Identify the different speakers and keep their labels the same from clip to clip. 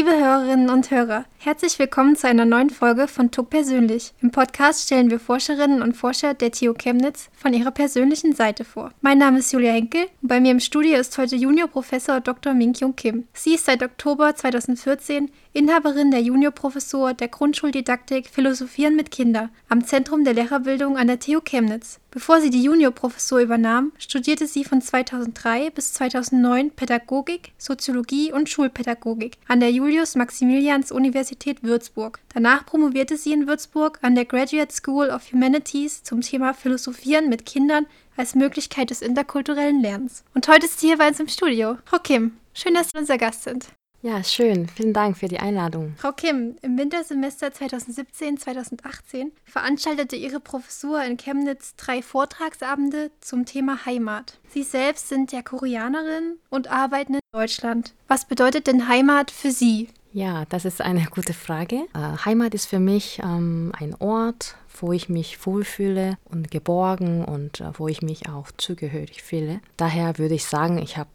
Speaker 1: Liebe Hörerinnen und Hörer, herzlich willkommen zu einer neuen Folge von TUC Persönlich. Im Podcast stellen wir Forscherinnen und Forscher der TU Chemnitz von ihrer persönlichen Seite vor. Mein Name ist Julia Henkel und bei mir im Studio ist heute Juniorprofessor Dr. Min-Kyung Kim. Sie ist seit Oktober 2014 Inhaberin der Juniorprofessur der Grundschuldidaktik Philosophieren mit Kindern am Zentrum der Lehrerbildung an der TU Chemnitz. Bevor sie die Juniorprofessur übernahm, studierte sie von 2003 bis 2009 Pädagogik, Soziologie und Schulpädagogik an der Julius-Maximilians-Universität Würzburg. Danach promovierte sie in Würzburg an der Graduate School of Humanities zum Thema Philosophieren mit Kindern als Möglichkeit des interkulturellen Lernens. Und heute ist sie hier bei uns im Studio. Frau Kim, schön, dass Sie unser Gast sind.
Speaker 2: Ja, schön. Vielen Dank für die Einladung.
Speaker 1: Frau Kim, im Wintersemester 2017-2018 veranstaltete Ihre Professur in Chemnitz drei Vortragsabende zum Thema Heimat. Sie selbst sind ja Koreanerin und arbeiten in Deutschland. Was bedeutet denn Heimat für Sie?
Speaker 2: Ja, das ist eine gute Frage. Äh, Heimat ist für mich ähm, ein Ort, wo ich mich wohlfühle und geborgen und äh, wo ich mich auch zugehörig fühle. Daher würde ich sagen, ich habe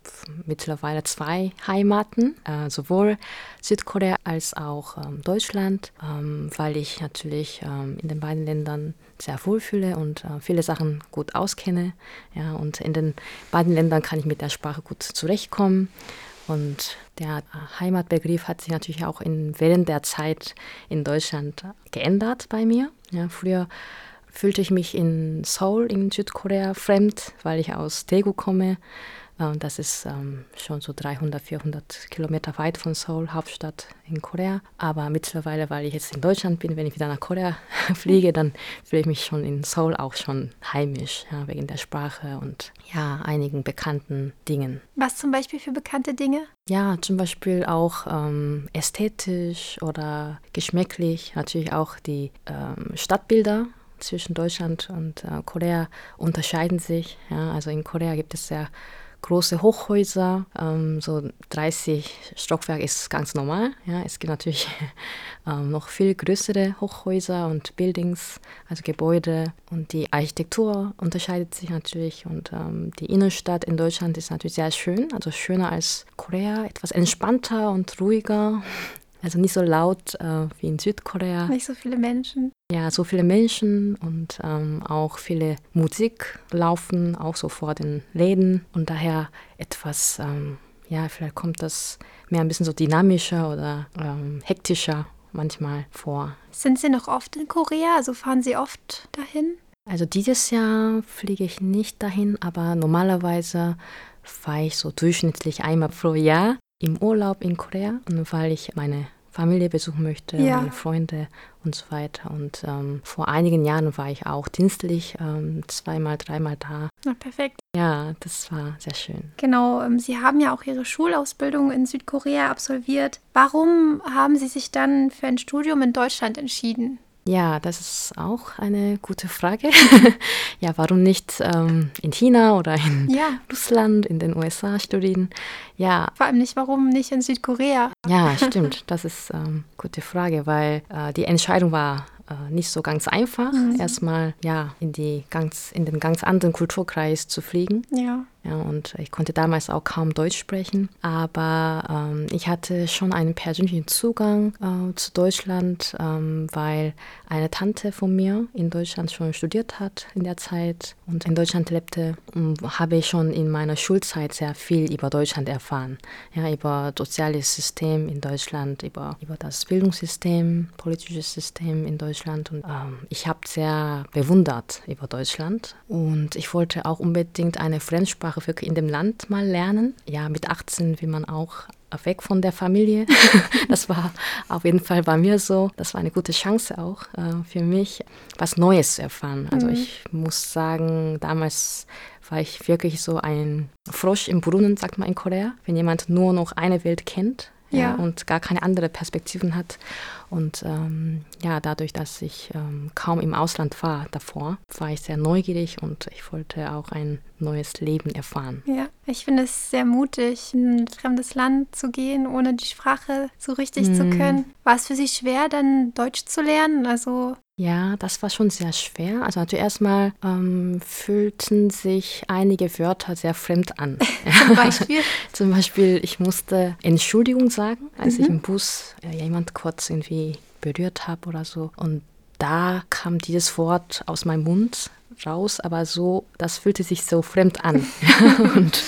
Speaker 2: mittlerweile zwei Heimaten, äh, sowohl Südkorea als auch ähm, Deutschland, ähm, weil ich natürlich ähm, in den beiden Ländern sehr wohlfühle und äh, viele Sachen gut auskenne. Ja, und in den beiden Ländern kann ich mit der Sprache gut zurechtkommen. Und der Heimatbegriff hat sich natürlich auch in, während der Zeit in Deutschland geändert bei mir. Ja, früher fühlte ich mich in Seoul in Südkorea fremd, weil ich aus Daegu komme. Äh, das ist ähm, schon so 300, 400 Kilometer weit von Seoul, Hauptstadt in Korea. Aber mittlerweile, weil ich jetzt in Deutschland bin, wenn ich wieder nach Korea fliege, dann fühle ich mich schon in Seoul auch schon heimisch, ja, wegen der Sprache und ja, einigen bekannten Dingen.
Speaker 1: Was zum Beispiel für bekannte Dinge?
Speaker 2: Ja, zum Beispiel auch ähm, ästhetisch oder geschmäcklich, natürlich auch die ähm, Stadtbilder zwischen Deutschland und äh, Korea unterscheiden sich. Ja, also in Korea gibt es sehr große Hochhäuser, ähm, so 30 Stockwerk ist ganz normal. Ja, es gibt natürlich ähm, noch viel größere Hochhäuser und Buildings, also Gebäude. Und die Architektur unterscheidet sich natürlich. Und ähm, die Innenstadt in Deutschland ist natürlich sehr schön, also schöner als Korea, etwas entspannter und ruhiger. Also nicht so laut äh, wie in Südkorea.
Speaker 1: Nicht so viele Menschen.
Speaker 2: Ja, so viele Menschen und ähm, auch viele Musik laufen, auch so vor den Läden. Und daher etwas, ähm, ja, vielleicht kommt das mehr ein bisschen so dynamischer oder ähm, hektischer manchmal vor.
Speaker 1: Sind Sie noch oft in Korea? Also fahren Sie oft dahin?
Speaker 2: Also dieses Jahr fliege ich nicht dahin, aber normalerweise fahre ich so durchschnittlich einmal pro Jahr im Urlaub in Korea, weil ich meine Familie besuchen möchte, ja. meine Freunde und so weiter. Und ähm, vor einigen Jahren war ich auch dienstlich ähm, zweimal, dreimal da.
Speaker 1: Na, perfekt.
Speaker 2: Ja, das war sehr schön.
Speaker 1: Genau, ähm, Sie haben ja auch Ihre Schulausbildung in Südkorea absolviert. Warum haben Sie sich dann für ein Studium in Deutschland entschieden?
Speaker 2: Ja, das ist auch eine gute Frage. ja, warum nicht ähm, in China oder in ja. Russland, in den USA studieren?
Speaker 1: Ja. Vor allem nicht, warum nicht in Südkorea?
Speaker 2: Ja, stimmt. Das ist eine ähm, gute Frage, weil äh, die Entscheidung war äh, nicht so ganz einfach, mhm. erstmal ja in die ganz in den ganz anderen Kulturkreis zu fliegen.
Speaker 1: Ja.
Speaker 2: Ja, und ich konnte damals auch kaum Deutsch sprechen, aber ähm, ich hatte schon einen persönlichen Zugang äh, zu Deutschland, ähm, weil eine Tante von mir in Deutschland schon studiert hat in der Zeit und in Deutschland lebte, habe ich schon in meiner Schulzeit sehr viel über Deutschland erfahren. Ja, über das soziale System in Deutschland, über, über das Bildungssystem, politisches System in Deutschland. Und ähm, ich habe sehr bewundert über Deutschland und ich wollte auch unbedingt eine Fremdsprache Sprache wirklich in dem Land mal lernen. Ja, mit 18 will man auch weg von der Familie. das war auf jeden Fall bei mir so. Das war eine gute Chance auch äh, für mich, was Neues zu erfahren. Also mhm. ich muss sagen, damals war ich wirklich so ein Frosch im Brunnen, sagt man in Korea. Wenn jemand nur noch eine Welt kennt, ja. ja. und gar keine andere Perspektiven hat. Und ähm, ja, dadurch, dass ich ähm, kaum im Ausland war davor, war ich sehr neugierig und ich wollte auch ein neues Leben erfahren.
Speaker 1: Ja, ich finde es sehr mutig, in ein fremdes Land zu gehen, ohne die Sprache so richtig mm. zu können. War es für Sie schwer, dann Deutsch zu lernen? Also
Speaker 2: Ja, das war schon sehr schwer. Also natürlich erstmal ähm, fühlten sich einige Wörter sehr fremd an.
Speaker 1: Zum Beispiel?
Speaker 2: Zum Beispiel, ich musste Entschuldigung sagen, als mhm. ich im Bus ja, jemand kurz irgendwie berührt habe oder so. Und da kam dieses Wort aus meinem Mund raus, aber so, das fühlte sich so fremd an. und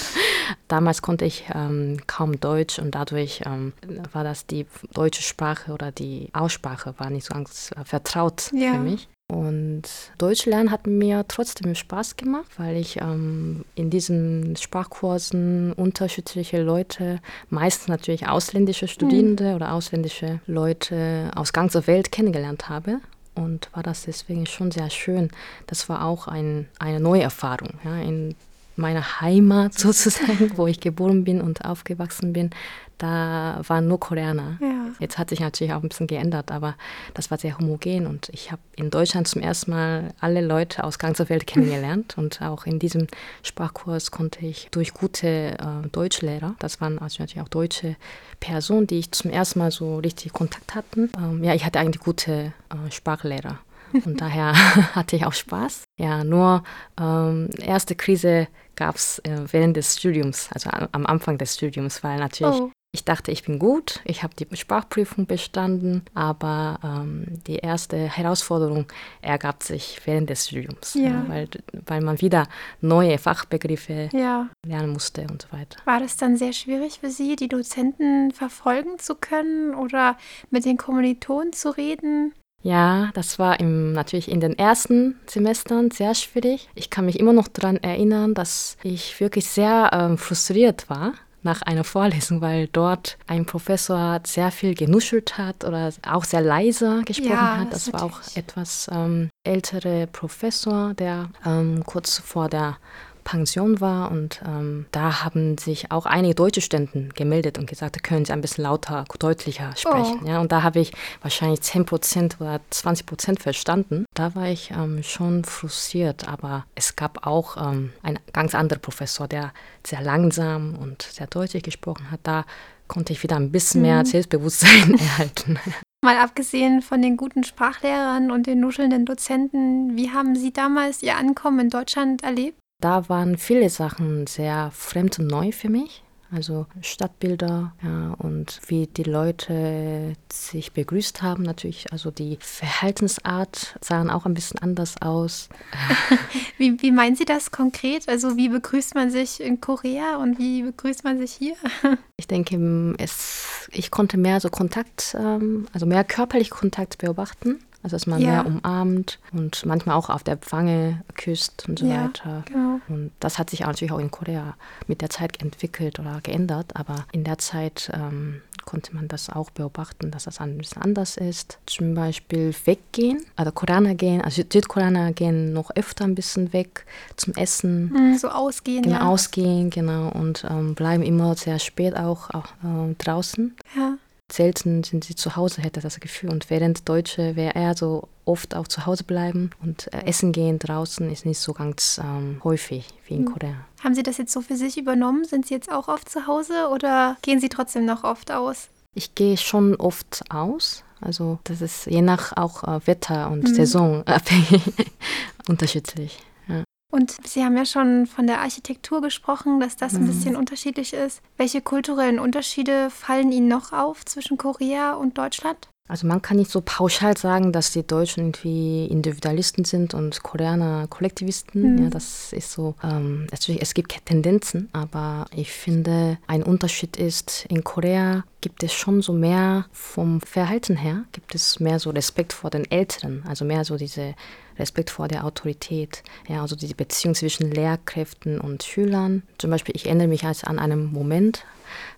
Speaker 2: damals konnte ich ähm, kaum Deutsch und dadurch ähm, war das die deutsche Sprache oder die Aussprache war nicht so ganz äh, vertraut ja. für mich. Und Deutsch lernen hat mir trotzdem Spaß gemacht, weil ich ähm, in diesen Sprachkursen unterschiedliche Leute, meistens natürlich ausländische Studierende mhm. oder ausländische Leute aus ganzer Welt kennengelernt habe und war das deswegen schon sehr schön. Das war auch ein, eine neue Erfahrung. Ja, in meiner Heimat sozusagen, wo ich geboren bin und aufgewachsen bin, da waren nur Koreaner. Ja. Jetzt hat sich natürlich auch ein bisschen geändert, aber das war sehr homogen und ich habe in Deutschland zum ersten Mal alle Leute aus ganzer Welt kennengelernt und auch in diesem Sprachkurs konnte ich durch gute äh, Deutschlehrer, das waren also natürlich auch deutsche Personen, die ich zum ersten Mal so richtig Kontakt hatten. Ähm, ja, ich hatte eigentlich gute äh, Sprachlehrer. Und daher hatte ich auch Spaß. Ja, nur ähm, erste Krise gab es äh, während des Studiums, also am Anfang des Studiums, weil natürlich oh. Ich dachte, ich bin gut, ich habe die Sprachprüfung bestanden, aber ähm, die erste Herausforderung ergab sich während des Studiums, ja. Ja, weil, weil man wieder neue Fachbegriffe ja. lernen musste und so weiter.
Speaker 1: War das dann sehr schwierig für Sie, die Dozenten verfolgen zu können oder mit den Kommilitonen zu reden?
Speaker 2: Ja, das war im, natürlich in den ersten Semestern sehr schwierig. Ich kann mich immer noch daran erinnern, dass ich wirklich sehr ähm, frustriert war nach einer Vorlesung, weil dort ein Professor sehr viel genuschelt hat oder auch sehr leise gesprochen ja, hat. Das, das war auch etwas ähm, ältere Professor, der ähm, kurz vor der Pension war und ähm, da haben sich auch einige deutsche Studenten gemeldet und gesagt, können Sie ein bisschen lauter, deutlicher sprechen. Oh. Ja, und da habe ich wahrscheinlich 10 Prozent oder 20 Prozent verstanden. Da war ich ähm, schon frustriert, aber es gab auch ähm, einen ganz anderen Professor, der sehr langsam und sehr deutlich gesprochen hat. Da konnte ich wieder ein bisschen mehr mhm. Selbstbewusstsein erhalten.
Speaker 1: Mal abgesehen von den guten Sprachlehrern und den nuschelnden Dozenten, wie haben Sie damals Ihr Ankommen in Deutschland erlebt?
Speaker 2: Da waren viele Sachen sehr fremd und neu für mich. Also Stadtbilder ja, und wie die Leute sich begrüßt haben natürlich. Also die Verhaltensart sahen auch ein bisschen anders aus.
Speaker 1: wie, wie meinen Sie das konkret? Also wie begrüßt man sich in Korea und wie begrüßt man sich hier?
Speaker 2: ich denke, es, ich konnte mehr so Kontakt, ähm, also mehr körperlich Kontakt beobachten. Also dass man ja. mehr umarmt und manchmal auch auf der Wange küsst und so ja, weiter. Genau. Und das hat sich natürlich auch in Korea mit der Zeit entwickelt oder geändert, aber in der Zeit ähm, konnte man das auch beobachten, dass das ein bisschen anders ist. Zum Beispiel weggehen, also Koreaner gehen, also Südkoreaner gehen noch öfter ein bisschen weg zum Essen.
Speaker 1: Mhm, so ausgehen,
Speaker 2: genau,
Speaker 1: ja.
Speaker 2: Ausgehen, genau, und ähm, bleiben immer sehr spät auch, auch äh, draußen.
Speaker 1: Ja
Speaker 2: selten sind sie zu Hause, hätte das Gefühl. Und während Deutsche wäre eher so oft auch zu Hause bleiben und äh, essen gehen draußen ist nicht so ganz ähm, häufig wie in hm. Korea.
Speaker 1: Haben Sie das jetzt so für sich übernommen? Sind Sie jetzt auch oft zu Hause oder gehen Sie trotzdem noch oft aus?
Speaker 2: Ich gehe schon oft aus. Also das ist je nach auch äh, Wetter und mhm. Saison abhängig, unterschiedlich.
Speaker 1: Und Sie haben ja schon von der Architektur gesprochen, dass das ein mhm. bisschen unterschiedlich ist. Welche kulturellen Unterschiede fallen Ihnen noch auf zwischen Korea und Deutschland?
Speaker 2: Also man kann nicht so pauschal sagen, dass die Deutschen irgendwie Individualisten sind und Koreaner Kollektivisten. Mhm. Ja, das ist so. Ähm, natürlich, es gibt Tendenzen, aber ich finde, ein Unterschied ist, in Korea gibt es schon so mehr vom Verhalten her, gibt es mehr so Respekt vor den Älteren, also mehr so diese Respekt vor der Autorität, ja, also die Beziehung zwischen Lehrkräften und Schülern. Zum Beispiel, ich erinnere mich als an einen Moment,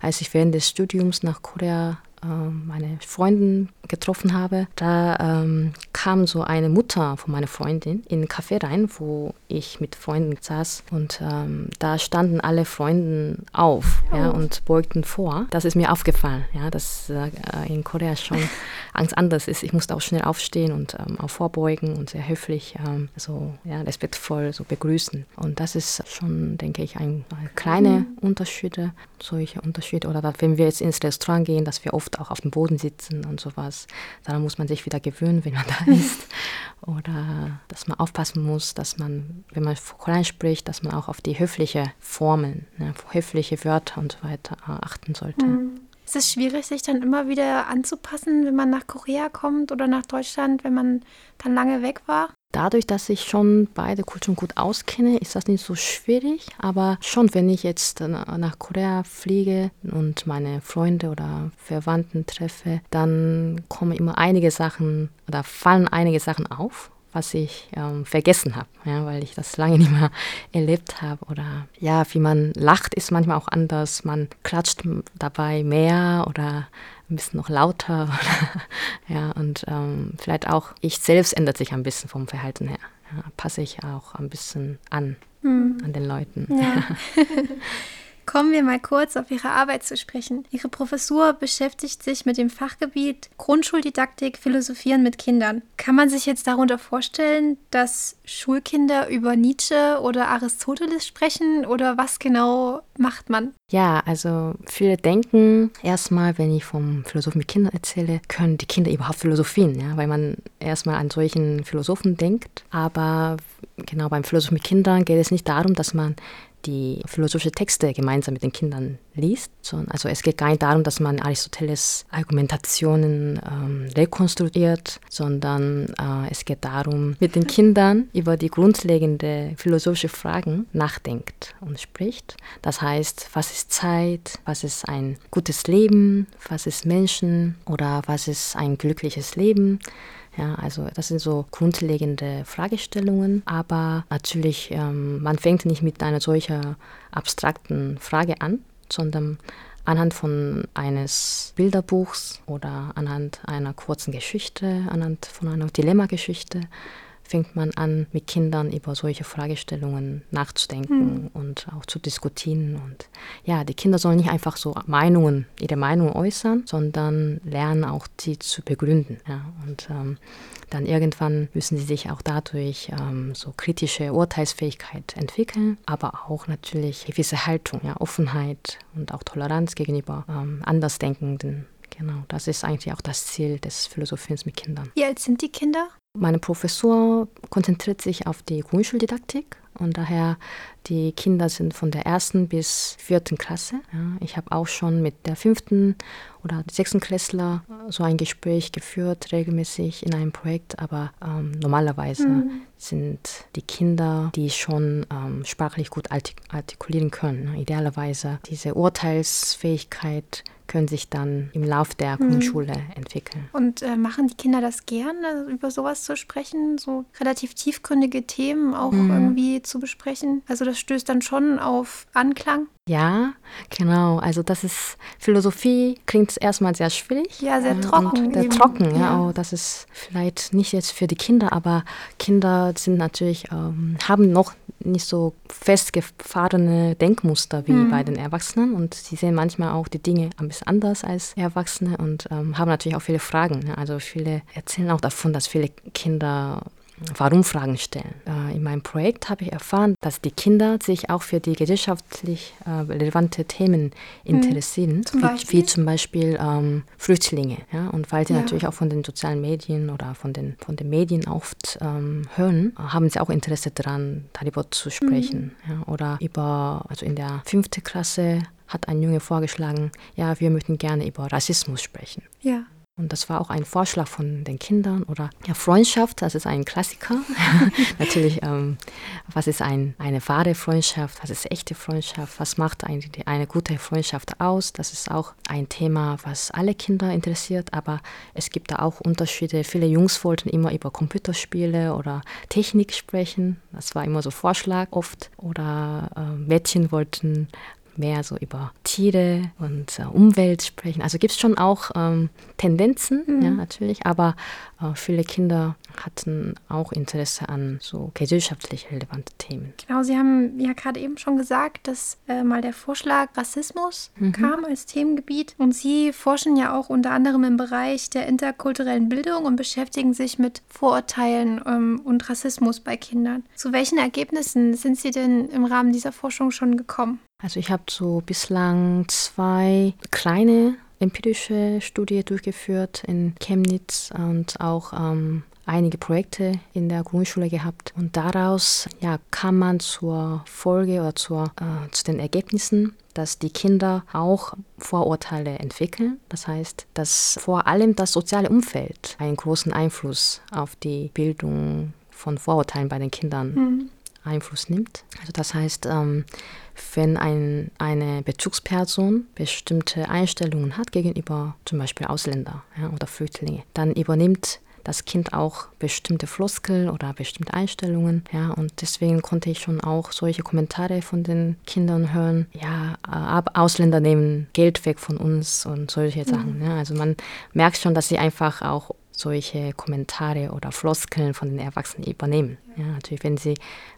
Speaker 2: als ich während des Studiums nach Korea meine Freundin getroffen habe, da ähm, kam so eine Mutter von meiner Freundin in ein Café rein, wo ich mit Freunden saß und ähm, da standen alle Freunde auf oh. ja, und beugten vor. Das ist mir aufgefallen, ja, dass äh, in Korea schon Angst anders ist. Ich musste auch schnell aufstehen und ähm, auch vorbeugen und sehr höflich, ähm, so ja, respektvoll so begrüßen. Und das ist schon, denke ich, ein, ein kleine mhm. Unterschiede, solche Unterschiede. Oder wenn wir jetzt ins Restaurant gehen, dass wir oft oft auch auf dem Boden sitzen und sowas. Daran muss man sich wieder gewöhnen, wenn man da ist. Oder dass man aufpassen muss, dass man, wenn man Koreanisch spricht, dass man auch auf die höfliche Formeln, ne, höfliche Wörter und so weiter äh, achten sollte. Mhm.
Speaker 1: Ist es schwierig, sich dann immer wieder anzupassen, wenn man nach Korea kommt oder nach Deutschland, wenn man dann lange weg war?
Speaker 2: Dadurch, dass ich schon beide Kulturen gut auskenne, ist das nicht so schwierig. Aber schon, wenn ich jetzt nach Korea fliege und meine Freunde oder Verwandten treffe, dann kommen immer einige Sachen oder fallen einige Sachen auf was ich ähm, vergessen habe, ja, weil ich das lange nicht mehr erlebt habe. Oder ja, wie man lacht, ist manchmal auch anders. Man klatscht dabei mehr oder ein bisschen noch lauter. ja, und ähm, vielleicht auch ich selbst ändert sich ein bisschen vom Verhalten her. Ja, passe ich auch ein bisschen an, hm. an den Leuten. Ja.
Speaker 1: Kommen wir mal kurz auf Ihre Arbeit zu sprechen. Ihre Professur beschäftigt sich mit dem Fachgebiet Grundschuldidaktik, Philosophieren mit Kindern. Kann man sich jetzt darunter vorstellen, dass Schulkinder über Nietzsche oder Aristoteles sprechen oder was genau macht man?
Speaker 2: Ja, also viele denken erstmal, wenn ich vom Philosophen mit Kindern erzähle, können die Kinder überhaupt philosophieren, ja, weil man erstmal an solchen Philosophen denkt. Aber genau beim Philosophen mit Kindern geht es nicht darum, dass man die philosophische Texte gemeinsam mit den Kindern liest. Also es geht gar nicht darum, dass man Aristoteles Argumentationen ähm, rekonstruiert, sondern äh, es geht darum, mit den Kindern über die grundlegenden philosophischen Fragen nachdenkt und spricht. Das heißt, was ist Zeit, was ist ein gutes Leben, was ist Menschen oder was ist ein glückliches Leben. Ja, also das sind so grundlegende Fragestellungen, aber natürlich, ähm, man fängt nicht mit einer solcher abstrakten Frage an, sondern anhand von eines Bilderbuchs oder anhand einer kurzen Geschichte, anhand von einer Dilemma-Geschichte fängt man an, mit Kindern über solche Fragestellungen nachzudenken mhm. und auch zu diskutieren. Und ja, die Kinder sollen nicht einfach so Meinungen, ihre Meinungen äußern, sondern lernen auch sie zu begründen. Ja. Und ähm, dann irgendwann müssen sie sich auch dadurch ähm, so kritische Urteilsfähigkeit entwickeln, aber auch natürlich gewisse Haltung, ja, Offenheit und auch Toleranz gegenüber ähm, Andersdenkenden. Genau, das ist eigentlich auch das Ziel des Philosophins mit Kindern.
Speaker 1: Wie alt sind die Kinder?
Speaker 2: Meine Professur konzentriert sich auf die Grundschuldidaktik und daher die Kinder sind von der ersten bis vierten Klasse. Ja, ich habe auch schon mit der fünften oder sechsten Klässler so ein Gespräch geführt, regelmäßig in einem Projekt, aber ähm, normalerweise mhm. sind die Kinder, die schon ähm, sprachlich gut artikulieren können. Ne? Idealerweise diese Urteilsfähigkeit können sich dann im Lauf der mhm. Grundschule entwickeln.
Speaker 1: Und äh, machen die Kinder das gern, also über sowas zu sprechen, so relativ tiefgründige Themen auch mhm. irgendwie zu besprechen? Also das stößt dann schon auf Anklang?
Speaker 2: Ja, genau. Also das ist Philosophie klingt erstmal sehr schwierig.
Speaker 1: Ja, sehr trocken.
Speaker 2: Sehr trocken, ja. ja. Oh, das ist vielleicht nicht jetzt für die Kinder, aber Kinder sind natürlich ähm, haben noch nicht so festgefahrene Denkmuster wie mhm. bei den Erwachsenen und sie sehen manchmal auch die Dinge ein bisschen anders als Erwachsene und ähm, haben natürlich auch viele Fragen. Ne? Also viele erzählen auch davon, dass viele Kinder Warum-Fragen stellen. Äh, in meinem Projekt habe ich erfahren, dass die Kinder sich auch für die gesellschaftlich äh, relevante Themen mhm. interessieren, zum wie, wie, zum Beispiel ähm, Flüchtlinge. Ja? Und weil sie ja. natürlich auch von den sozialen Medien oder von den, von den Medien oft ähm, hören, haben sie auch Interesse daran, darüber zu sprechen. Mhm. Ja? Oder über, also in der fünften Klasse hat ein Junge vorgeschlagen, ja, wir möchten gerne über Rassismus sprechen.
Speaker 1: Ja.
Speaker 2: Und das war auch ein Vorschlag von den Kindern oder ja, Freundschaft, das ist ein Klassiker. Natürlich, ähm, was ist ein, eine wahre Freundschaft, was ist echte Freundschaft, was macht eine, eine gute Freundschaft aus? Das ist auch ein Thema, was alle Kinder interessiert, aber es gibt da auch Unterschiede. Viele Jungs wollten immer über Computerspiele oder Technik sprechen, das war immer so Vorschlag oft. Oder äh, Mädchen wollten mehr so über Tiere und äh, Umwelt sprechen. Also gibt es schon auch ähm, Tendenzen, mhm. ja, natürlich, aber viele Kinder hatten auch Interesse an so gesellschaftlich relevante Themen.
Speaker 1: Genau, Sie haben ja gerade eben schon gesagt, dass äh, mal der Vorschlag Rassismus mhm. kam als Themengebiet. Und Sie forschen ja auch unter anderem im Bereich der interkulturellen Bildung und beschäftigen sich mit Vorurteilen ähm, und Rassismus bei Kindern. Zu welchen Ergebnissen sind Sie denn im Rahmen dieser Forschung schon gekommen?
Speaker 2: Also ich habe so bislang zwei kleine empirische Studie durchgeführt in Chemnitz und auch ähm, einige Projekte in der Grundschule gehabt und daraus ja, kam man zur Folge oder zur, äh, zu den Ergebnissen, dass die Kinder auch Vorurteile entwickeln. Das heißt, dass vor allem das soziale Umfeld einen großen Einfluss auf die Bildung von Vorurteilen bei den Kindern mhm. Einfluss nimmt. Also das heißt, ähm, wenn ein, eine Bezugsperson bestimmte Einstellungen hat gegenüber zum Beispiel Ausländer ja, oder Flüchtlinge, dann übernimmt das Kind auch bestimmte Floskel oder bestimmte Einstellungen. Ja, und deswegen konnte ich schon auch solche Kommentare von den Kindern hören. Ja, aber Ausländer nehmen Geld weg von uns und solche Sachen. Mhm. Ja, also man merkt schon, dass sie einfach auch solche Kommentare oder Floskeln von den Erwachsenen übernehmen. Ja, natürlich, wenn sie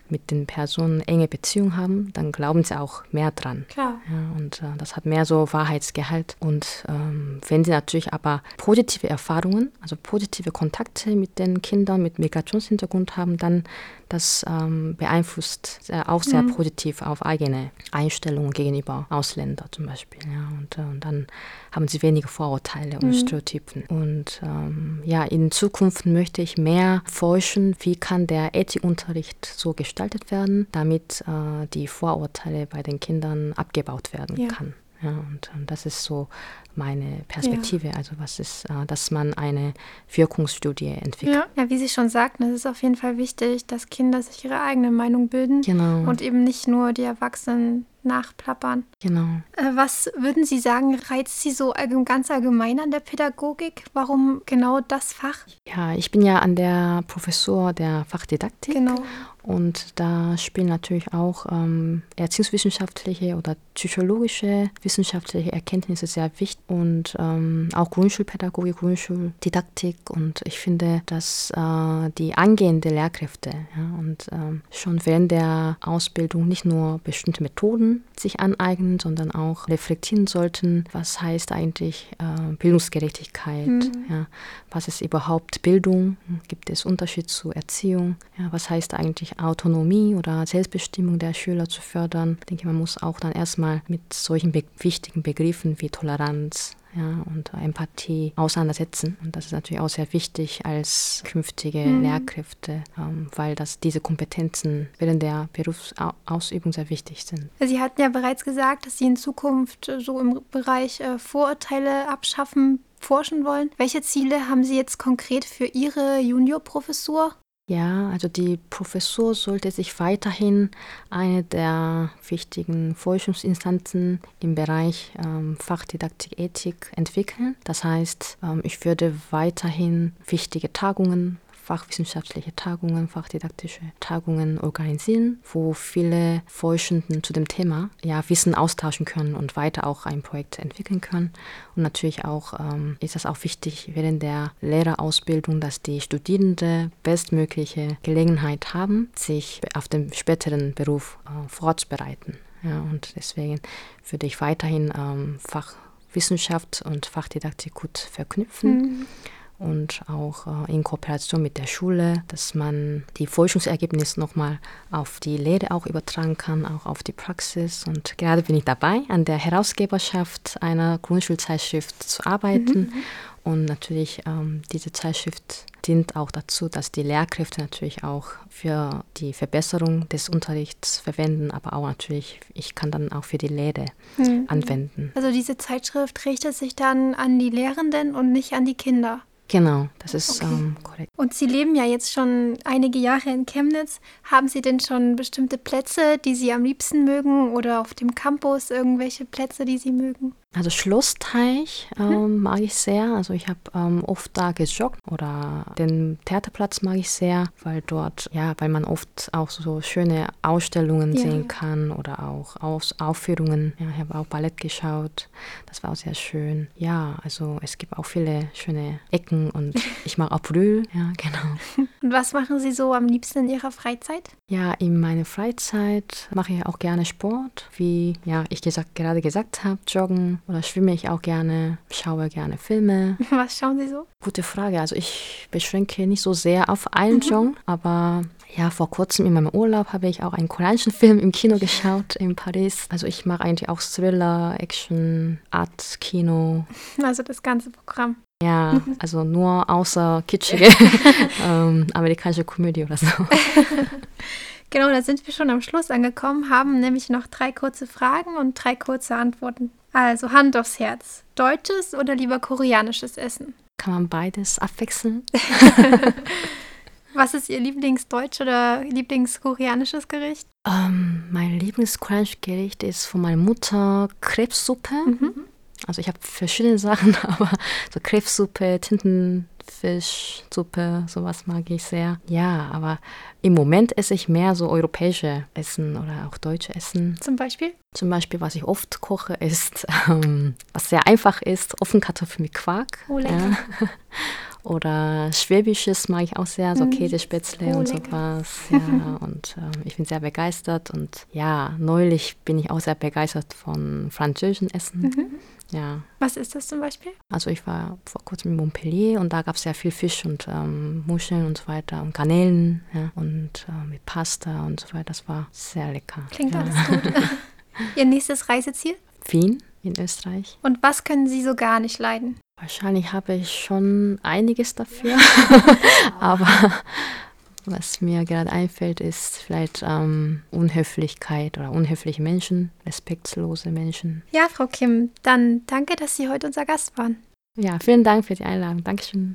Speaker 2: mit den Personen enge Beziehung haben, dann glauben sie auch mehr dran.
Speaker 1: Klar.
Speaker 2: Ja, und äh, das hat mehr so Wahrheitsgehalt. Und ähm, wenn sie natürlich aber positive Erfahrungen, also positive Kontakte mit den Kindern mit Migrationshintergrund haben, dann das ähm, beeinflusst äh, auch sehr mhm. positiv auf eigene Einstellungen gegenüber Ausländern zum Beispiel. Ja, und, äh, und dann haben sie weniger Vorurteile und mhm. Stereotypen. Und ähm, ja, in Zukunft möchte ich mehr forschen, wie kann der Ethikunterricht so gestaltet werden, damit äh, die Vorurteile bei den Kindern abgebaut werden ja. kann. Ja, und, und, das ist so meine Perspektive, ja. also was ist, äh, dass man eine Wirkungsstudie entwickelt.
Speaker 1: Ja. ja, wie Sie schon sagten, es ist auf jeden Fall wichtig, dass Kinder sich ihre eigene Meinung bilden
Speaker 2: genau.
Speaker 1: und eben nicht nur die Erwachsenen nachplappern.
Speaker 2: Genau.
Speaker 1: Äh, was würden Sie sagen, reizt Sie so ganz allgemein an der Pädagogik? Warum genau das Fach?
Speaker 2: Ja, ich bin ja an der Professur der Fachdidaktik.
Speaker 1: Genau.
Speaker 2: Und da spielen natürlich auch ähm, erziehungswissenschaftliche oder psychologische wissenschaftliche Erkenntnisse sehr wichtig und ähm, auch Grundschulpädagogik, Grundschuldidaktik. Und ich finde, dass äh, die angehende Lehrkräfte ja, und ähm, schon während der Ausbildung nicht nur bestimmte Methoden sich aneignen, sondern auch reflektieren sollten, was heißt eigentlich äh, Bildungsgerechtigkeit, mhm. ja, was ist überhaupt Bildung, gibt es Unterschied zu Erziehung, ja, was heißt eigentlich Autonomie oder Selbstbestimmung der Schüler zu fördern. Ich denke, man muss auch dann erstmal mit solchen be wichtigen Begriffen wie Toleranz, ja, und Empathie auseinandersetzen. Und das ist natürlich auch sehr wichtig als künftige mhm. Lehrkräfte, ähm, weil das, diese Kompetenzen während der Berufsausübung sehr wichtig sind.
Speaker 1: Sie hatten ja bereits gesagt, dass Sie in Zukunft so im Bereich äh, Vorurteile abschaffen forschen wollen. Welche Ziele haben Sie jetzt konkret für Ihre Juniorprofessur?
Speaker 2: Ja, also die Professur sollte sich weiterhin eine der wichtigen Forschungsinstanzen im Bereich ähm, Fachdidaktik, Ethik entwickeln. Das heißt, ähm, ich würde weiterhin wichtige Tagungen fachwissenschaftliche Tagungen, fachdidaktische Tagungen organisieren, wo viele Forschenden zu dem Thema ja, Wissen austauschen können und weiter auch ein Projekt entwickeln können. Und natürlich auch ähm, ist es auch wichtig während der Lehrerausbildung, dass die Studierenden bestmögliche Gelegenheit haben, sich auf den späteren Beruf äh, vorzubereiten. Ja, und deswegen würde ich weiterhin ähm, Fachwissenschaft und Fachdidaktik gut verknüpfen. Mhm und auch äh, in Kooperation mit der Schule, dass man die Forschungsergebnisse nochmal auf die Lehre auch übertragen kann, auch auf die Praxis. Und gerade bin ich dabei, an der Herausgeberschaft einer Grundschulzeitschrift zu arbeiten. Mhm. Und natürlich, ähm, diese Zeitschrift dient auch dazu, dass die Lehrkräfte natürlich auch für die Verbesserung des Unterrichts verwenden, aber auch natürlich, ich kann dann auch für die Lehre mhm. anwenden.
Speaker 1: Also diese Zeitschrift richtet sich dann an die Lehrenden und nicht an die Kinder.
Speaker 2: Genau, das ist okay. ähm, korrekt.
Speaker 1: Und Sie leben ja jetzt schon einige Jahre in Chemnitz. Haben Sie denn schon bestimmte Plätze, die Sie am liebsten mögen oder auf dem Campus irgendwelche Plätze, die Sie mögen?
Speaker 2: Also Schlossteich ähm, mhm. mag ich sehr. Also ich habe ähm, oft da gejoggt oder den Theaterplatz mag ich sehr, weil dort, ja, weil man oft auch so schöne Ausstellungen ja. sehen kann oder auch Aus Aufführungen. Ja, ich habe auch Ballett geschaut. Das war auch sehr schön. Ja, also es gibt auch viele schöne Ecken und ich mag auch Brühl. Ja, genau.
Speaker 1: Und was machen Sie so am liebsten in Ihrer Freizeit?
Speaker 2: Ja, in meiner Freizeit mache ich auch gerne Sport, wie ja, ich gesagt, gerade gesagt habe, joggen oder schwimme ich auch gerne, schaue gerne Filme.
Speaker 1: Was schauen Sie so?
Speaker 2: Gute Frage. Also ich beschränke nicht so sehr auf einen mhm. Genre, aber Ja, vor kurzem in meinem Urlaub habe ich auch einen koreanischen Film im Kino geschaut in Paris. Also ich mache eigentlich auch Thriller, Action, Art, Kino.
Speaker 1: Also das ganze Programm.
Speaker 2: Ja, also nur außer kitschige ähm, amerikanische Komödie oder so.
Speaker 1: Genau, da sind wir schon am Schluss angekommen, haben nämlich noch drei kurze Fragen und drei kurze Antworten. Also Hand aufs Herz. Deutsches oder lieber koreanisches Essen?
Speaker 2: Kann man beides abwechseln?
Speaker 1: Was ist Ihr Lieblingsdeutsch oder Lieblingskoreanisches Gericht?
Speaker 2: Ähm, mein Lieblingskoreanisches Gericht ist von meiner Mutter Krebssuppe. Mhm. Also ich habe verschiedene Sachen, aber so Krebssuppe, Tintenfischsuppe, sowas mag ich sehr. Ja, aber im Moment esse ich mehr so europäische Essen oder auch deutsche Essen.
Speaker 1: Zum Beispiel?
Speaker 2: Zum Beispiel, was ich oft koche, ist, ähm, was sehr einfach ist, Ofenkartoffeln mit Quark.
Speaker 1: Oh, lecker.
Speaker 2: Ja. Oder Schwäbisches mag ich auch sehr, so mm. Käsespätzle oh, und sowas. Ja, und ähm, ich bin sehr begeistert. Und ja, neulich bin ich auch sehr begeistert von französischen Essen. Mhm. Ja.
Speaker 1: Was ist das zum Beispiel?
Speaker 2: Also ich war vor kurzem in Montpellier und da gab es sehr viel Fisch und ähm, Muscheln und so weiter und Garnelen ja, und äh, mit Pasta und so weiter. Das war sehr lecker.
Speaker 1: Klingt ja. alles gut. Ihr nächstes Reiseziel?
Speaker 2: Wien in Österreich.
Speaker 1: Und was können Sie so gar nicht leiden?
Speaker 2: Wahrscheinlich habe ich schon einiges dafür, aber was mir gerade einfällt, ist vielleicht ähm, Unhöflichkeit oder unhöfliche Menschen, respektlose Menschen.
Speaker 1: Ja, Frau Kim, dann danke, dass Sie heute unser Gast waren.
Speaker 2: Ja, vielen Dank für die Einladung. Dankeschön.